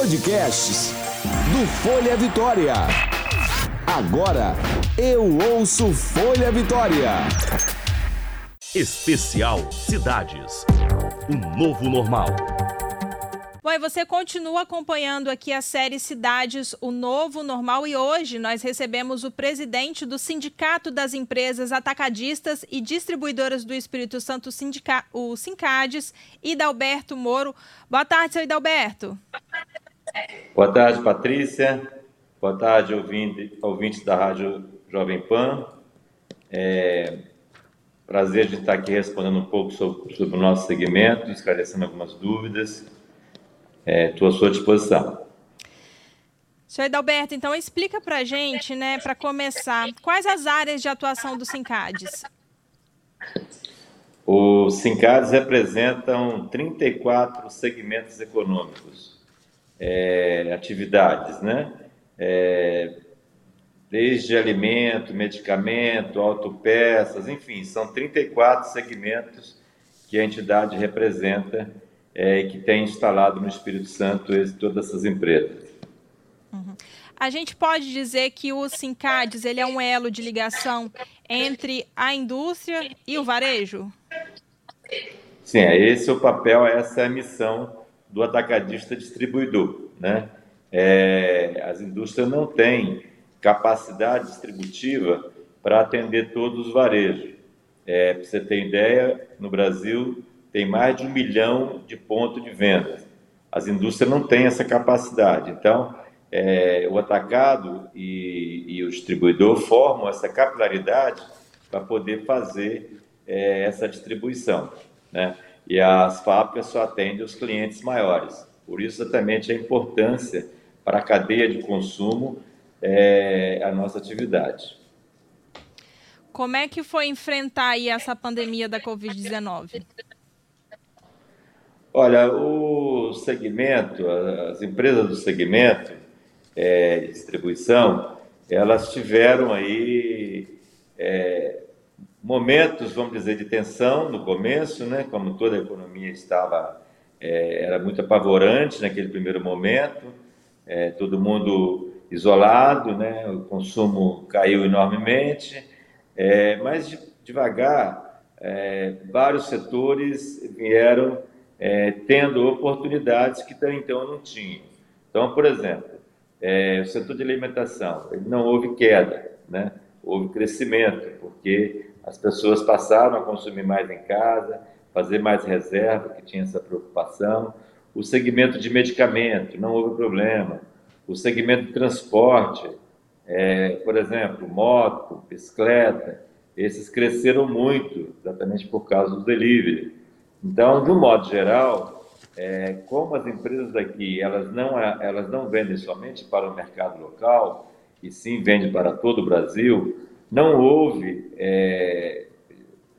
Podcasts do Folha Vitória. Agora eu ouço Folha Vitória. Especial Cidades. Um novo normal. Bom, e você continua acompanhando aqui a série Cidades, o Novo Normal, e hoje nós recebemos o presidente do Sindicato das Empresas Atacadistas e Distribuidoras do Espírito Santo, o Sincades, Idalberto Moro. Boa tarde, seu Idalberto. Boa tarde, Patrícia. Boa tarde, ouvinte, ouvintes da Rádio Jovem Pan. É, prazer de estar aqui respondendo um pouco sobre, sobre o nosso segmento, esclarecendo algumas dúvidas. Estou é, à sua disposição. Senhor Edalberto, então explica para a gente, né, para começar, quais as áreas de atuação do Sincades? Os Sincades representam 34 segmentos econômicos, é, atividades, né? É, desde alimento, medicamento, autopeças, enfim, são 34 segmentos que a entidade representa é, que tem instalado no Espírito Santo esse, todas essas empresas. Uhum. A gente pode dizer que o Sincades ele é um elo de ligação entre a indústria e o varejo? Sim, é esse é o papel, essa é a missão do atacadista distribuidor. Né? É, as indústrias não têm capacidade distributiva para atender todos os varejos. É, para você ter ideia, no Brasil tem mais de um milhão de pontos de venda. As indústrias não têm essa capacidade. Então, é, o atacado e, e, o distribuidor formam essa capilaridade para poder fazer é, essa distribuição. Né? E as fábricas só atendem os clientes maiores. Por isso, exatamente, a importância para a cadeia de consumo é, a nossa atividade. Como é que foi enfrentar aí essa pandemia da Covid-19? Olha, o segmento, as empresas do segmento é, de distribuição, elas tiveram aí é, momentos, vamos dizer, de tensão no começo, né? Como toda a economia estava, é, era muito apavorante naquele primeiro momento, é, todo mundo isolado, né? O consumo caiu enormemente, é, mas devagar, é, vários setores vieram é, tendo oportunidades que até então não tinham. Então, por exemplo, é, o setor de alimentação, não houve queda, né? houve crescimento, porque as pessoas passaram a consumir mais em casa, fazer mais reserva, que tinha essa preocupação. O segmento de medicamento, não houve problema. O segmento de transporte, é, por exemplo, moto, bicicleta, esses cresceram muito, exatamente por causa do delivery. Então, de um modo geral, é, como as empresas daqui elas não, elas não vendem somente para o mercado local, e sim vendem para todo o Brasil, não houve é,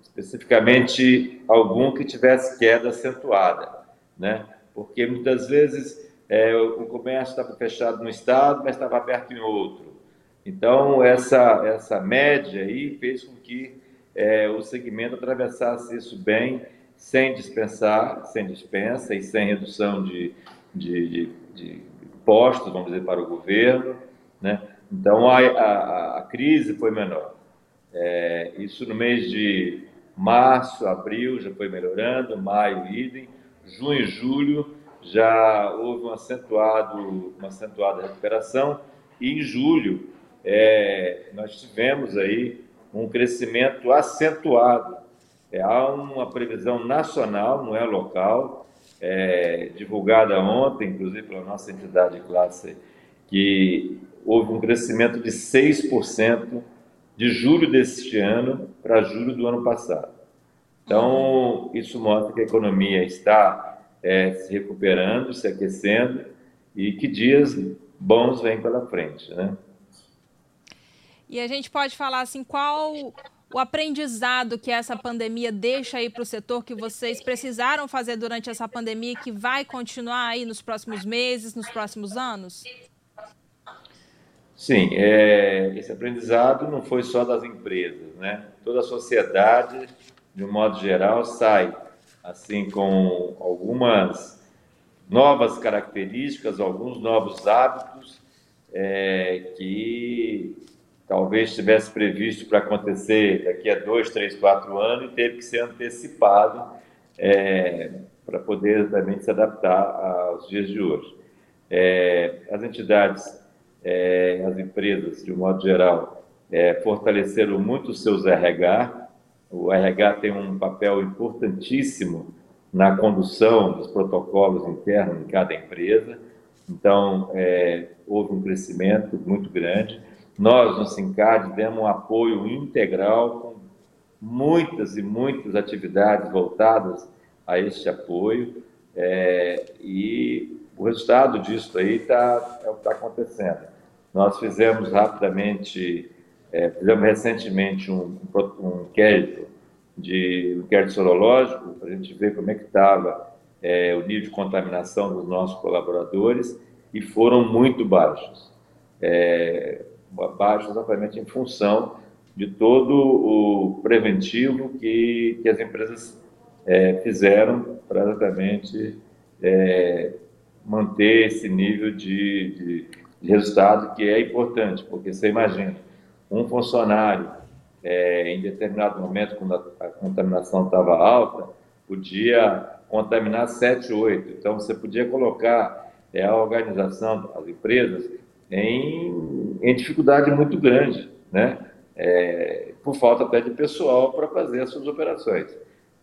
especificamente algum que tivesse queda acentuada, né? porque muitas vezes é, o comércio estava fechado no estado, mas estava aberto em outro. Então, essa, essa média aí fez com que é, o segmento atravessasse isso bem sem dispensar, sem dispensa e sem redução de, de, de, de impostos, vamos dizer, para o governo. Né? Então, a, a, a crise foi menor. É, isso no mês de março, abril já foi melhorando, maio, idem. Junho e julho já houve um acentuado, uma acentuada recuperação. E em julho é, nós tivemos aí um crescimento acentuado é, há uma previsão nacional, não é local, é, divulgada ontem, inclusive pela nossa entidade de classe, que houve um crescimento de 6% de julho deste ano para julho do ano passado. Então, isso mostra que a economia está é, se recuperando, se aquecendo e que dias bons vêm pela frente, né? E a gente pode falar assim, qual o aprendizado que essa pandemia deixa aí para o setor que vocês precisaram fazer durante essa pandemia que vai continuar aí nos próximos meses, nos próximos anos? Sim, é, esse aprendizado não foi só das empresas, né? Toda a sociedade, de um modo geral, sai assim com algumas novas características, alguns novos hábitos é, que talvez tivesse previsto para acontecer daqui a dois, três, quatro anos e teve que ser antecipado é, para poder também se adaptar aos dias de hoje. É, as entidades, é, as empresas, de um modo geral, é, fortaleceram muito os seus RH. O RH tem um papel importantíssimo na condução dos protocolos internos em cada empresa. Então, é, houve um crescimento muito grande. Nós, no SINCAD, demos um apoio integral com muitas e muitas atividades voltadas a este apoio é, e o resultado disso aí tá, é o que está acontecendo. Nós fizemos rapidamente, é, fizemos recentemente um, um inquérito, de, um inquérito sorológico para a gente ver como é que estava é, o nível de contaminação dos nossos colaboradores e foram muito baixos. É, baixos exatamente em função de todo o preventivo que, que as empresas é, fizeram para exatamente é, manter esse nível de, de, de, resultado que é importante, porque você imagina, um funcionário é, em determinado momento, quando a, a contaminação estava alta, podia contaminar 7, 8. Então, você podia colocar é, a organização, as empresas, em, em dificuldade muito grande, né? É, por falta até de pessoal para fazer as suas operações.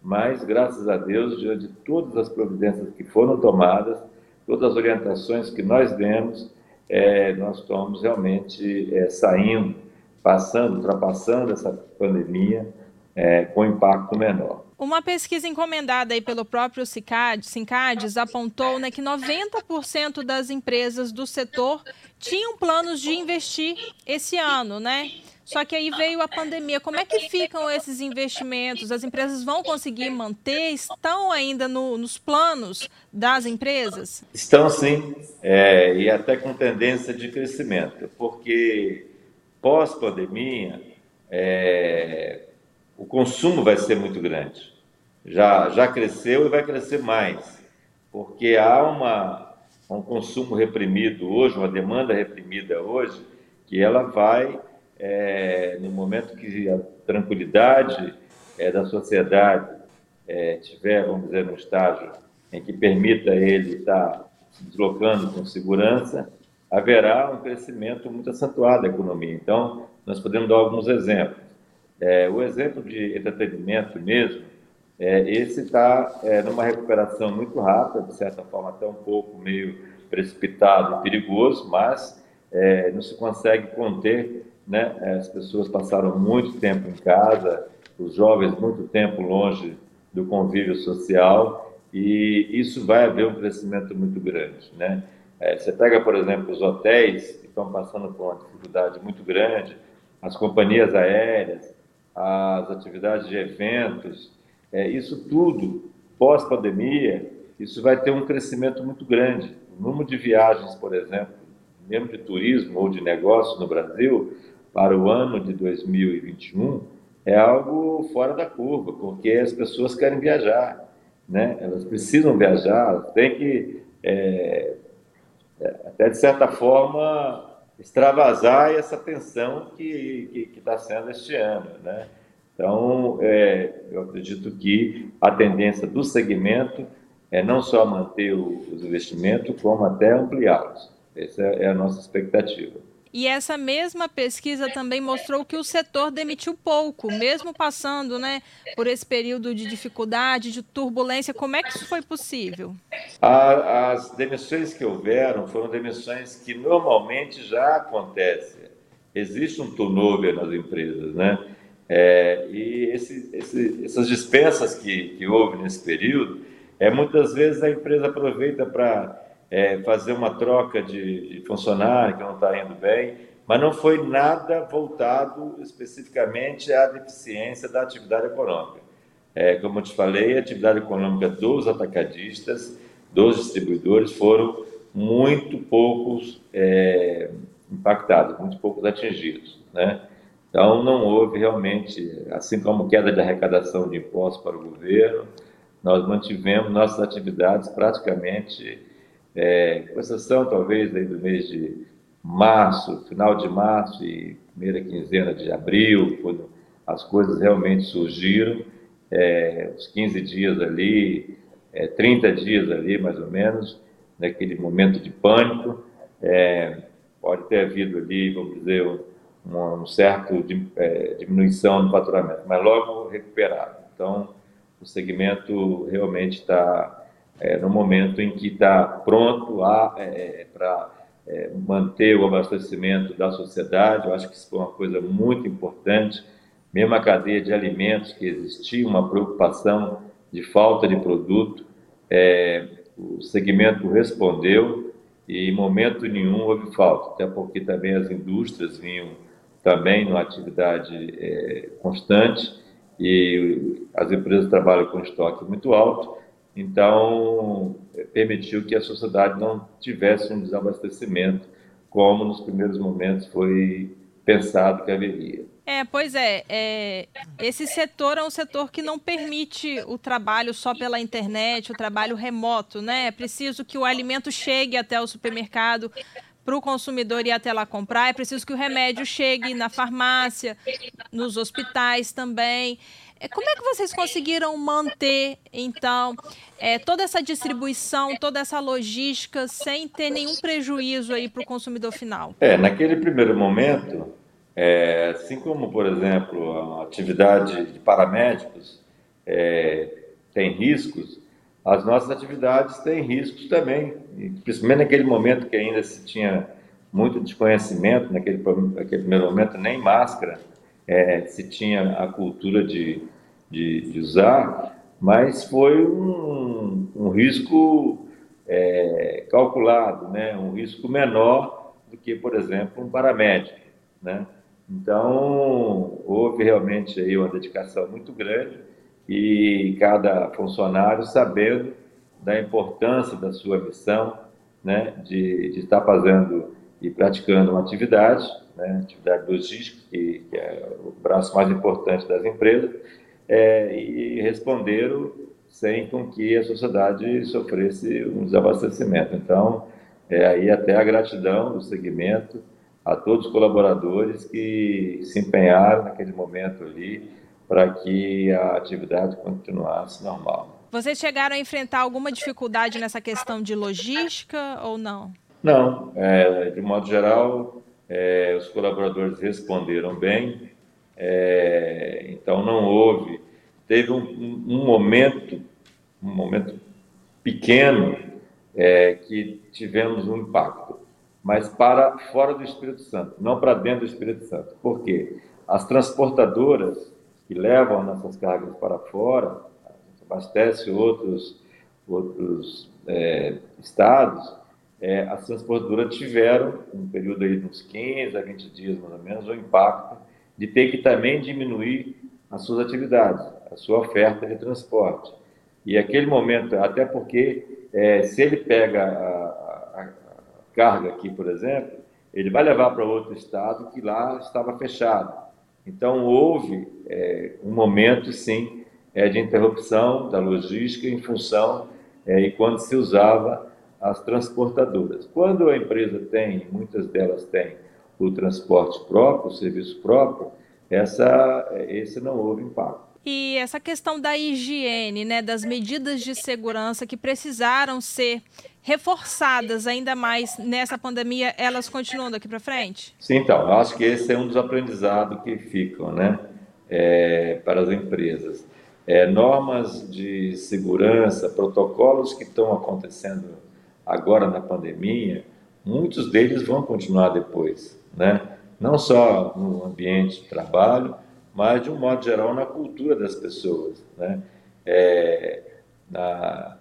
Mas, graças a Deus, diante de todas as providências que foram tomadas, todas as orientações que nós demos, é, nós estamos realmente é, saindo, passando, ultrapassando essa pandemia é, com impacto menor. Uma pesquisa encomendada aí pelo próprio Cicad, Cincades apontou né, que 90% das empresas do setor tinham planos de investir esse ano, né? Só que aí veio a pandemia. Como é que ficam esses investimentos? As empresas vão conseguir manter? Estão ainda no, nos planos das empresas? Estão sim, é, e até com tendência de crescimento, porque pós-pandemia é, o consumo vai ser muito grande. Já, já cresceu e vai crescer mais, porque há uma, um consumo reprimido hoje, uma demanda reprimida hoje, que ela vai é, no momento que a tranquilidade é, da sociedade é, tiver, vamos dizer, no estágio em que permita ele estar se deslocando com segurança, haverá um crescimento muito acentuado da economia. Então, nós podemos dar alguns exemplos. É, o exemplo de entretenimento mesmo, é, esse está é, numa recuperação muito rápida, de certa forma até um pouco meio precipitado e perigoso, mas é, não se consegue conter né? As pessoas passaram muito tempo em casa, os jovens muito tempo longe do convívio social e isso vai haver um crescimento muito grande, né? É, você pega, por exemplo, os hotéis que estão passando por uma dificuldade muito grande, as companhias aéreas, as atividades de eventos, é, isso tudo, pós-pandemia, isso vai ter um crescimento muito grande. O número de viagens, por exemplo, mesmo de turismo ou de negócio no Brasil, para o ano de 2021 é algo fora da curva, porque as pessoas querem viajar, né? Elas precisam viajar, têm que, é até de certa forma, extravasar essa tensão que está sendo este ano, né? Então, é, eu acredito que a tendência do segmento é não só manter o, os investimentos, como até ampliá-los. Essa é a nossa expectativa. E essa mesma pesquisa também mostrou que o setor demitiu pouco, mesmo passando né, por esse período de dificuldade, de turbulência. Como é que isso foi possível? As demissões que houveram foram demissões que normalmente já acontecem. Existe um turnover nas empresas, né? É, e esse, esse, essas dispensas que, que houve nesse período, é, muitas vezes a empresa aproveita para é, fazer uma troca de, de funcionário que não está indo bem, mas não foi nada voltado especificamente à deficiência da atividade econômica. É, como eu te falei, a atividade econômica dos atacadistas, dos distribuidores, foram muito poucos é, impactados, muito poucos atingidos. Né? Então, não houve realmente, assim como queda de arrecadação de impostos para o governo, nós mantivemos nossas atividades praticamente é, com exceção talvez aí do mês de março, final de março e primeira quinzena de abril, quando as coisas realmente surgiram, é, os 15 dias ali, é, 30 dias ali mais ou menos, naquele momento de pânico, é, pode ter havido ali, vamos dizer, um, um certo é, diminuição no faturamento, mas logo recuperado. Então, o segmento realmente está é, no momento em que está pronto é, para é, manter o abastecimento da sociedade. Eu acho que isso foi uma coisa muito importante. Mesmo a cadeia de alimentos, que existia uma preocupação de falta de produto, é, o segmento respondeu e em momento nenhum houve falta, até porque também as indústrias vinham também numa atividade é, constante e as empresas trabalham com estoque muito alto, então é, permitiu que a sociedade não tivesse um desabastecimento como nos primeiros momentos foi pensado que haveria. É, pois é, é, Esse setor é um setor que não permite o trabalho só pela internet, o trabalho remoto, né? É preciso que o alimento chegue até o supermercado para o consumidor ir até lá comprar. É preciso que o remédio chegue na farmácia, nos hospitais também. É, como é que vocês conseguiram manter, então, é, toda essa distribuição, toda essa logística, sem ter nenhum prejuízo aí para o consumidor final? É, naquele primeiro momento, é, assim como, por exemplo, a atividade de paramédicos é, tem riscos, as nossas atividades têm riscos também, principalmente naquele momento que ainda se tinha muito desconhecimento, naquele, naquele primeiro momento nem máscara é, se tinha a cultura de, de, de usar, mas foi um, um risco é, calculado, né? um risco menor do que, por exemplo, um paramédico. Né? Então, houve realmente aí uma dedicação muito grande e cada funcionário sabendo da importância da sua missão, né, de, de estar fazendo e praticando uma atividade, né, atividade logística, que, que, é o braço mais importante das empresas, é, e responderam sem com que a sociedade sofresse um desabastecimento. Então, é aí até a gratidão do segmento, a todos os colaboradores que se empenharam naquele momento ali para que a atividade continuasse normal. Vocês chegaram a enfrentar alguma dificuldade nessa questão de logística ou não? Não, é, de modo geral, é, os colaboradores responderam bem, é, então não houve. Teve um, um momento, um momento pequeno, é, que tivemos um impacto mas para fora do Espírito Santo, não para dentro do Espírito Santo. Por quê? As transportadoras que levam nossas cargas para fora, a abastece outros, outros é, estados, é, as transportadoras tiveram, um período aí de uns 15 a 20 dias mais ou menos, o impacto de ter que também diminuir as suas atividades, a sua oferta de transporte. E aquele momento, até porque é, se ele pega a, carga aqui, por exemplo, ele vai levar para outro estado que lá estava fechado. Então, houve é, um momento, sim, é, de interrupção da logística em função é, e quando se usava as transportadoras. Quando a empresa tem, muitas delas têm, o transporte próprio, o serviço próprio, essa, esse não houve impacto. E essa questão da higiene, né, das medidas de segurança que precisaram ser reforçadas ainda mais nessa pandemia, elas continuam daqui para frente? Sim, então, acho que esse é um dos aprendizados que ficam, né, é, para as empresas. É, normas de segurança, protocolos que estão acontecendo agora na pandemia, muitos deles vão continuar depois, né? Não só no ambiente de trabalho, mas de um modo geral na cultura das pessoas, né? É, na,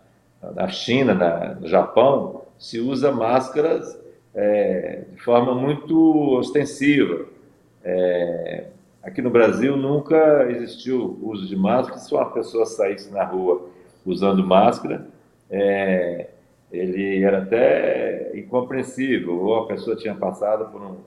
na China, na, no Japão, se usa máscaras é, de forma muito ostensiva. É, aqui no Brasil nunca existiu o uso de máscara. Se uma pessoa saísse na rua usando máscara, é, ele era até incompreensível, ou a pessoa tinha passado por um,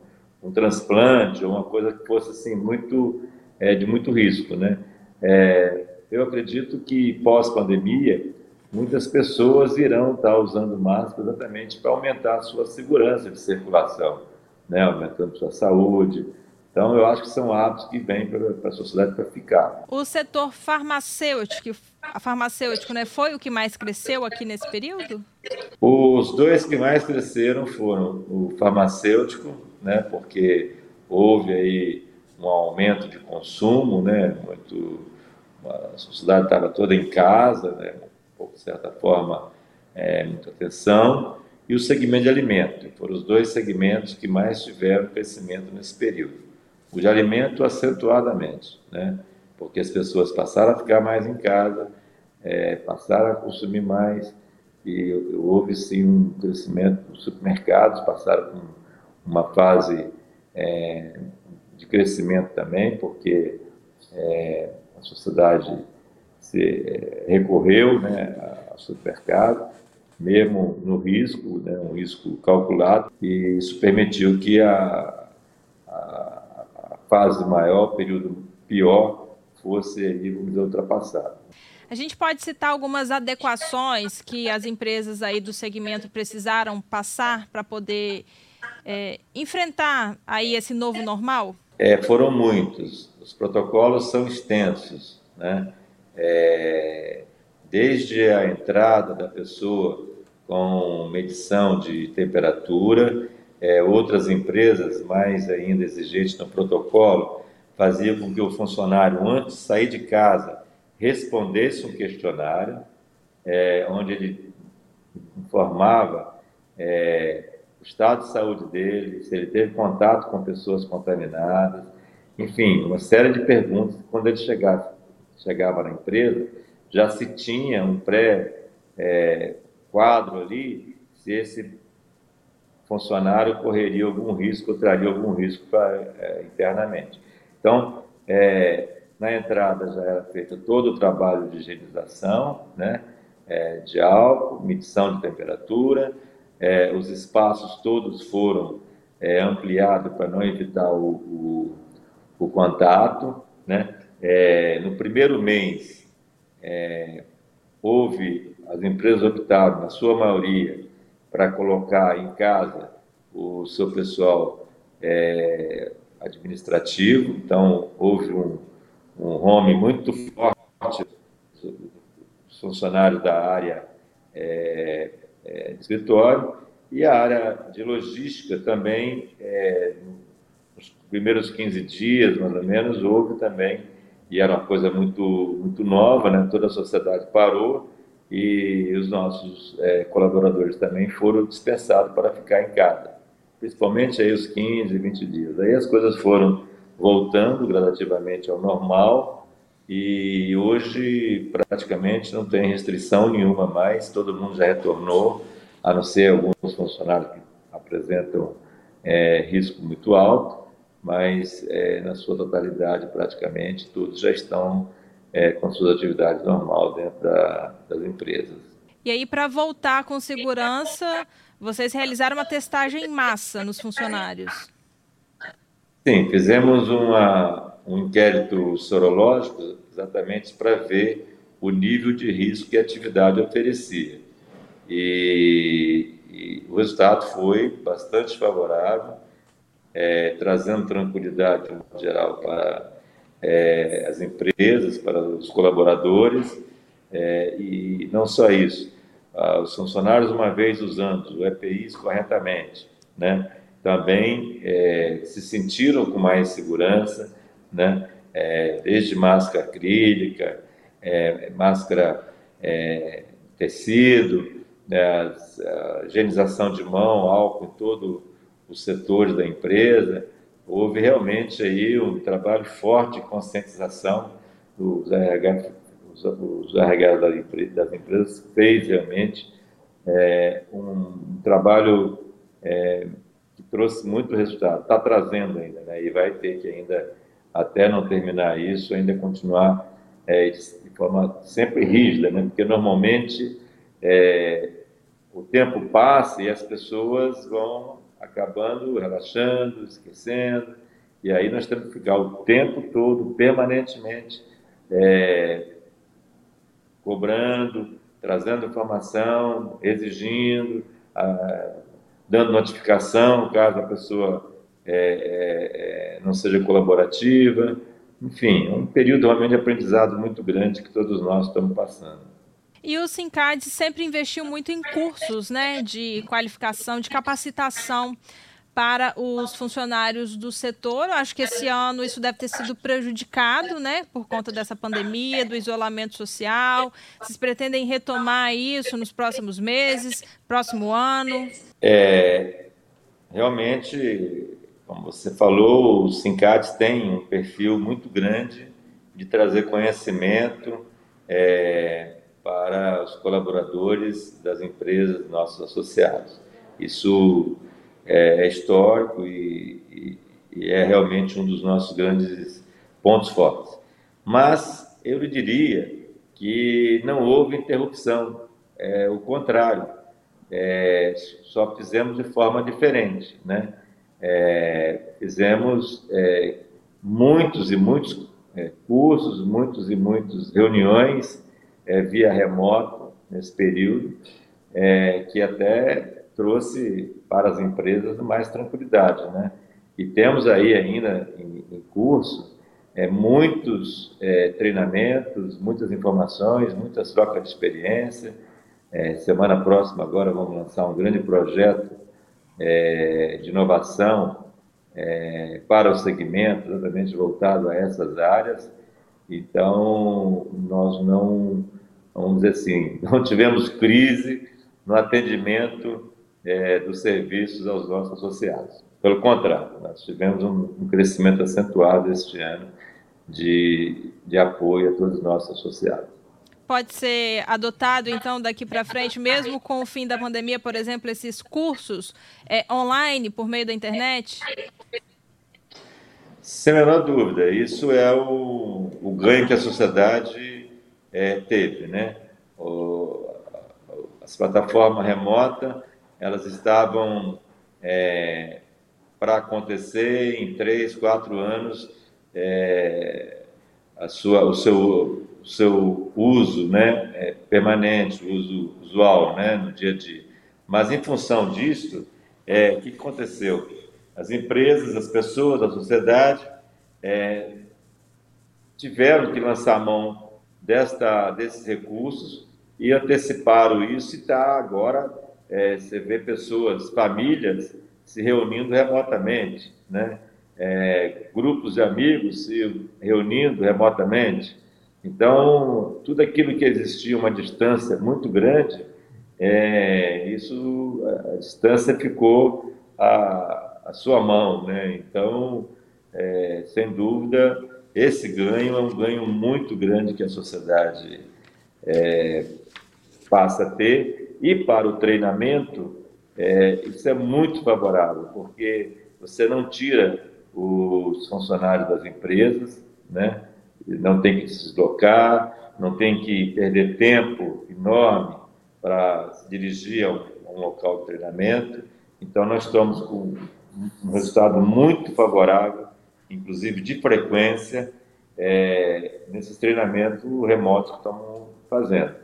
um transplante, ou uma coisa que fosse assim muito é, de muito risco, né? É, eu acredito que pós pandemia muitas pessoas irão estar usando máscara exatamente para aumentar a sua segurança de circulação, né? aumentando sua saúde. Então, eu acho que são hábitos que vêm para a sociedade para ficar. O setor farmacêutico, farmacêutico né, foi o que mais cresceu aqui nesse período? Os dois que mais cresceram foram o farmacêutico, né, porque houve aí um aumento de consumo, né, muito, a sociedade estava toda em casa, né, de certa forma, é, muita atenção, e o segmento de alimento. Foram os dois segmentos que mais tiveram crescimento nesse período. O de alimento acentuadamente, né? porque as pessoas passaram a ficar mais em casa, é, passaram a consumir mais, e houve sim um crescimento dos supermercados, passaram uma fase é, de crescimento também, porque é, a sociedade se é, recorreu né, ao supermercado, mesmo no risco, né, um risco calculado, e isso permitiu que a, a, a fase maior, período pior, fosse ali, vamos dizer, ultrapassado. A gente pode citar algumas adequações que as empresas aí do segmento precisaram passar para poder é, enfrentar aí esse novo normal? É, foram muitos. Os protocolos são extensos, né? É, desde a entrada da pessoa com medição de temperatura, é, outras empresas mais ainda exigentes no protocolo faziam com que o funcionário, antes de sair de casa, respondesse um questionário, é, onde ele informava é, o estado de saúde dele, se ele teve contato com pessoas contaminadas, enfim, uma série de perguntas. Quando ele chegava, chegava na empresa, já se tinha um pré-quadro é, ali, se esse funcionário correria algum risco traria algum risco pra, é, internamente. Então, é, na entrada já era feito todo o trabalho de higienização, né, é, de álcool, medição de temperatura, é, os espaços todos foram é, ampliados para não evitar o, o, o contato. Né? É, no primeiro mês, é, houve, as empresas optaram, na sua maioria, para colocar em casa o seu pessoal é, administrativo, então houve um um home muito forte, funcionário da área é, é, de escritório, e a área de logística também, é, nos primeiros 15 dias, mais ou menos, houve também, e era uma coisa muito, muito nova, né? toda a sociedade parou, e os nossos é, colaboradores também foram dispensados para ficar em casa, principalmente aí os 15, 20 dias. Aí as coisas foram voltando gradativamente ao normal e hoje praticamente não tem restrição nenhuma mais, todo mundo já retornou, a não ser alguns funcionários que apresentam é, risco muito alto, mas é, na sua totalidade praticamente todos já estão é, com suas atividades normais dentro da, das empresas. E aí, para voltar com segurança, vocês realizaram uma testagem em massa nos funcionários? Sim, fizemos uma, um inquérito sorológico exatamente para ver o nível de risco que a atividade oferecia. E, e o resultado foi bastante favorável, é, trazendo tranquilidade em geral para é, as empresas, para os colaboradores, é, e não só isso, ah, os funcionários, uma vez usando o EPIs corretamente, né, também é, se sentiram com mais segurança, né? É, desde máscara acrílica, é, máscara é, tecido, né? a higienização de mão, álcool em todo os setores da empresa. Houve realmente aí um trabalho forte de conscientização dos RH, os, os RH das empresas, fez realmente é, um trabalho é, que trouxe muito resultado, está trazendo ainda, né? e vai ter que ainda, até não terminar isso, ainda continuar é, de forma sempre rígida, né? porque normalmente é, o tempo passa e as pessoas vão acabando, relaxando, esquecendo, e aí nós temos que ficar o tempo todo, permanentemente, é, cobrando, trazendo informação, exigindo, ah, dando notificação caso a pessoa é, é, é, não seja colaborativa. Enfim, é um período realmente de aprendizado muito grande que todos nós estamos passando. E o Sincad sempre investiu muito em cursos né, de qualificação, de capacitação para os funcionários do setor. Eu acho que esse ano isso deve ter sido prejudicado, né, por conta dessa pandemia, do isolamento social. Vocês pretendem retomar isso nos próximos meses, próximo ano? É, realmente, como você falou, o Sincad tem um perfil muito grande de trazer conhecimento é, para os colaboradores das empresas, nossos associados. Isso é, é histórico e, e, e, é realmente um dos nossos grandes pontos fortes. Mas eu lhe diria que não houve interrupção, é o contrário, é, só fizemos de forma diferente, né? É, fizemos é, muitos e muitos é, cursos, muitos e muitas reuniões é, via remoto nesse período, é, que até trouxe para as empresas mais tranquilidade, né? E temos aí ainda em, em curso é, muitos treinamentos, muitas informações, muitas trocas de experiência. Semana próxima agora vamos lançar um grande projeto é, de inovação é, para o segmento, exatamente voltado a essas áreas. Então, nós não, vamos dizer assim, não tivemos crise no atendimento é, dos serviços aos nossos associados. Pelo contrário, nós tivemos um, um crescimento acentuado este ano de, de apoio a todos os nossos associados. Pode ser adotado, então, daqui para frente, mesmo com o fim da pandemia, por exemplo, esses cursos é, online, por meio da internet? Sem a menor dúvida, isso é o, o ganho que a sociedade é, teve, né? O, as plataformas remotas elas estavam é, para acontecer em três, quatro anos é, a sua, o seu, seu uso né, é, permanente, o uso usual né, no dia a dia. Mas em função disso, é, o que aconteceu? As empresas, as pessoas, a sociedade é, tiveram que lançar mão desta, desses recursos e anteciparam isso e está agora é, você vê pessoas, famílias se reunindo remotamente, né? É, grupos de amigos se reunindo remotamente. Então, tudo aquilo que existia uma distância muito grande, é, isso, a distância ficou à, à sua mão, né? Então, é, sem dúvida, esse ganho é um ganho muito grande que a sociedade é, passa a ter e para o treinamento, é, isso é muito favorável, porque você não tira os funcionários das empresas, né? não tem que se deslocar, não tem que perder tempo enorme para se dirigir a um, local de treinamento. Então, nós estamos com um resultado muito favorável, inclusive de frequência, é, nesses treinamentos remotos que estamos fazendo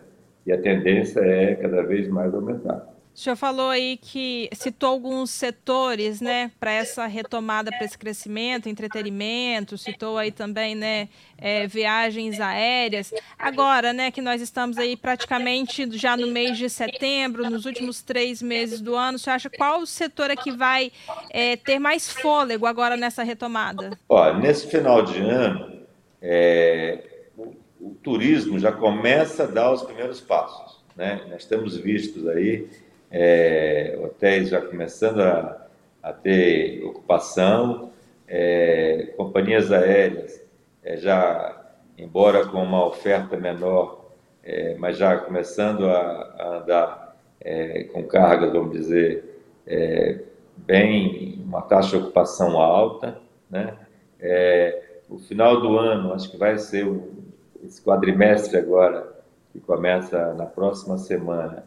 e a tendência é cada vez mais aumentar. O senhor falou aí que citou alguns setores, né, para essa retomada, para esse crescimento, entretenimento, citou aí também, né, é, viagens aéreas. Agora, né, que nós estamos aí praticamente já no mês de setembro, nos últimos três meses do ano, você acha qual o setor é que vai é, ter mais fôlego agora nessa retomada? Olha, nesse final de ano, é, o turismo já começa a dar os primeiros passos. Né? Nós temos visto aí é, hotéis já começando a, a ter ocupação, é, companhias aéreas é, já, embora com uma oferta menor, é, mas já começando a, a andar é, com cargas, vamos dizer, é, bem, uma taxa de ocupação alta. Né? o final do ano, acho que vai ser um, esse quadrimestre agora, que começa na próxima semana,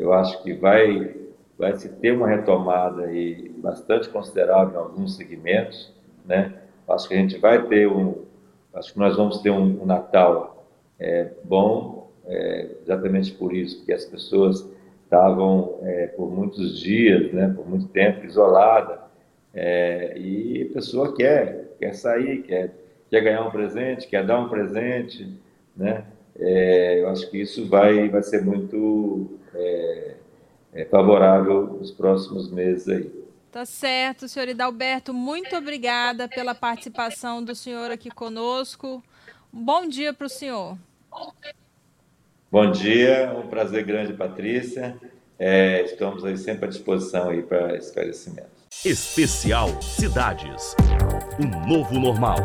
eu acho que vai, vai se ter uma retomada aí bastante considerável em alguns segmentos, né? Acho que a gente vai ter um, acho que nós vamos ter um, um Natal é, bom, é, exatamente por isso, porque as pessoas estavam é, por muitos dias, né, por muito tempo isolada, é, e a pessoa quer, quer sair, quer, quer ganhar um presente, quer dar um presente, né? É, eu acho que isso vai, vai ser muito é, é, favorável nos próximos meses aí. Tá certo, senhor Idalberto. Muito obrigada pela participação do senhor aqui conosco. bom dia para o senhor. Bom dia, um prazer grande, Patrícia. É, estamos aí sempre à disposição aí para esclarecimento. Especial Cidades. Um novo normal.